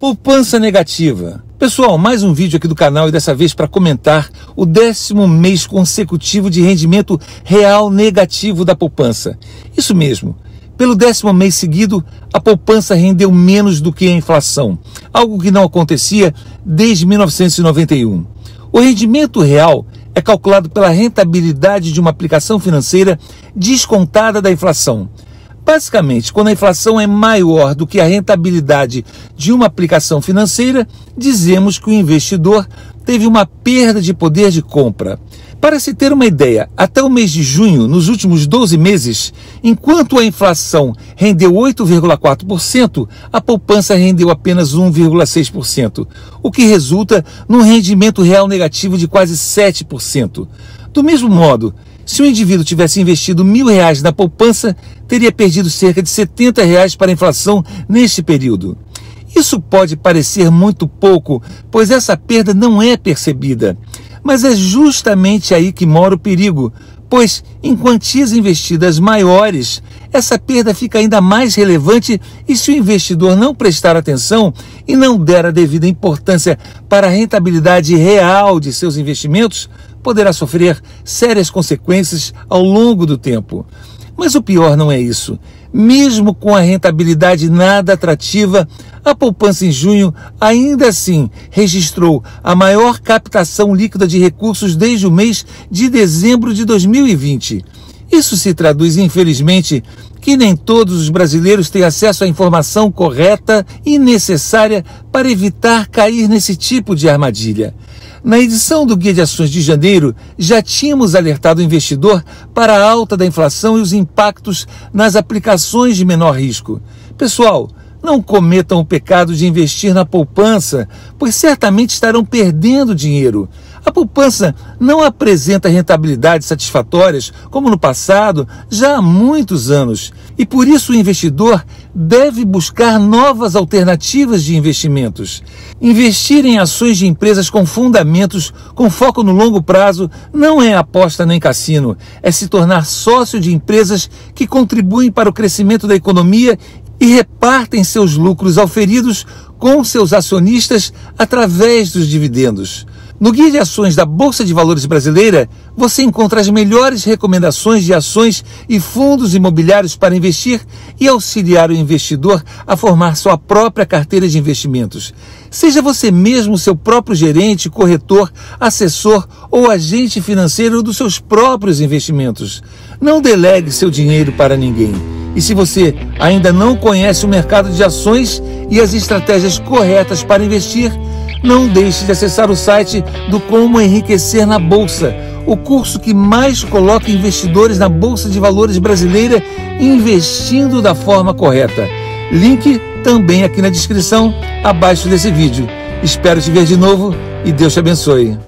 Poupança negativa. Pessoal, mais um vídeo aqui do canal e dessa vez para comentar o décimo mês consecutivo de rendimento real negativo da poupança. Isso mesmo. Pelo décimo mês seguido, a poupança rendeu menos do que a inflação, algo que não acontecia desde 1991. O rendimento real é calculado pela rentabilidade de uma aplicação financeira descontada da inflação. Basicamente, quando a inflação é maior do que a rentabilidade de uma aplicação financeira, dizemos que o investidor teve uma perda de poder de compra. Para se ter uma ideia, até o mês de junho, nos últimos 12 meses, enquanto a inflação rendeu 8,4%, a poupança rendeu apenas 1,6%, o que resulta num rendimento real negativo de quase 7%. Do mesmo modo, se o indivíduo tivesse investido mil reais na poupança, teria perdido cerca de 70 reais para a inflação neste período. Isso pode parecer muito pouco, pois essa perda não é percebida. Mas é justamente aí que mora o perigo, pois em quantias investidas maiores, essa perda fica ainda mais relevante e se o investidor não prestar atenção e não der a devida importância para a rentabilidade real de seus investimentos, poderá sofrer sérias consequências ao longo do tempo. Mas o pior não é isso. Mesmo com a rentabilidade nada atrativa, a poupança em junho ainda assim registrou a maior captação líquida de recursos desde o mês de dezembro de 2020. Isso se traduz, infelizmente, que nem todos os brasileiros têm acesso à informação correta e necessária para evitar cair nesse tipo de armadilha. Na edição do Guia de Ações de janeiro, já tínhamos alertado o investidor para a alta da inflação e os impactos nas aplicações de menor risco. Pessoal, não cometam o pecado de investir na poupança, pois certamente estarão perdendo dinheiro. A poupança não apresenta rentabilidades satisfatórias como no passado, já há muitos anos, e por isso o investidor deve buscar novas alternativas de investimentos. Investir em ações de empresas com fundamentos, com foco no longo prazo, não é aposta nem cassino, é se tornar sócio de empresas que contribuem para o crescimento da economia e repartem seus lucros auferidos com seus acionistas através dos dividendos. No Guia de Ações da Bolsa de Valores Brasileira, você encontra as melhores recomendações de ações e fundos imobiliários para investir e auxiliar o investidor a formar sua própria carteira de investimentos. Seja você mesmo seu próprio gerente, corretor, assessor ou agente financeiro dos seus próprios investimentos. Não delegue seu dinheiro para ninguém. E se você ainda não conhece o mercado de ações e as estratégias corretas para investir, não deixe de acessar o site do Como Enriquecer na Bolsa, o curso que mais coloca investidores na Bolsa de Valores brasileira investindo da forma correta. Link também aqui na descrição, abaixo desse vídeo. Espero te ver de novo e Deus te abençoe.